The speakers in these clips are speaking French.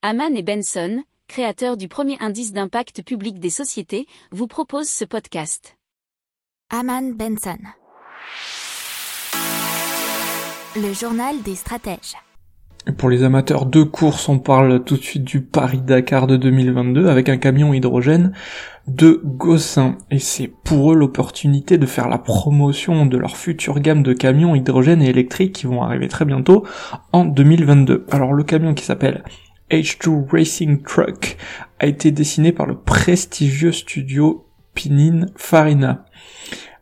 Haman et Benson, créateurs du premier indice d'impact public des sociétés, vous proposent ce podcast. Haman Benson. Le journal des stratèges. Pour les amateurs de course, on parle tout de suite du Paris-Dakar de 2022 avec un camion hydrogène de Gossin. Et c'est pour eux l'opportunité de faire la promotion de leur future gamme de camions hydrogène et électriques qui vont arriver très bientôt en 2022. Alors le camion qui s'appelle H2 Racing Truck a été dessiné par le prestigieux studio Pinin Farina.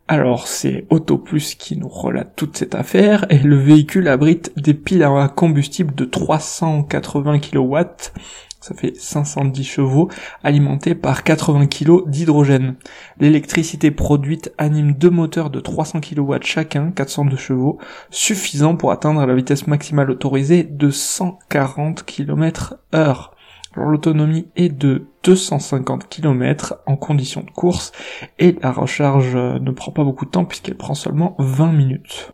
Alors c'est Auto Plus qui nous relate toute cette affaire et le véhicule abrite des piles à combustible de 380 kW, ça fait 510 chevaux, alimentés par 80 kg d'hydrogène. L'électricité produite anime deux moteurs de 300 kW chacun, 402 chevaux, suffisant pour atteindre la vitesse maximale autorisée de 140 km heure. L'autonomie est de 250 km en conditions de course et la recharge euh, ne prend pas beaucoup de temps puisqu'elle prend seulement 20 minutes.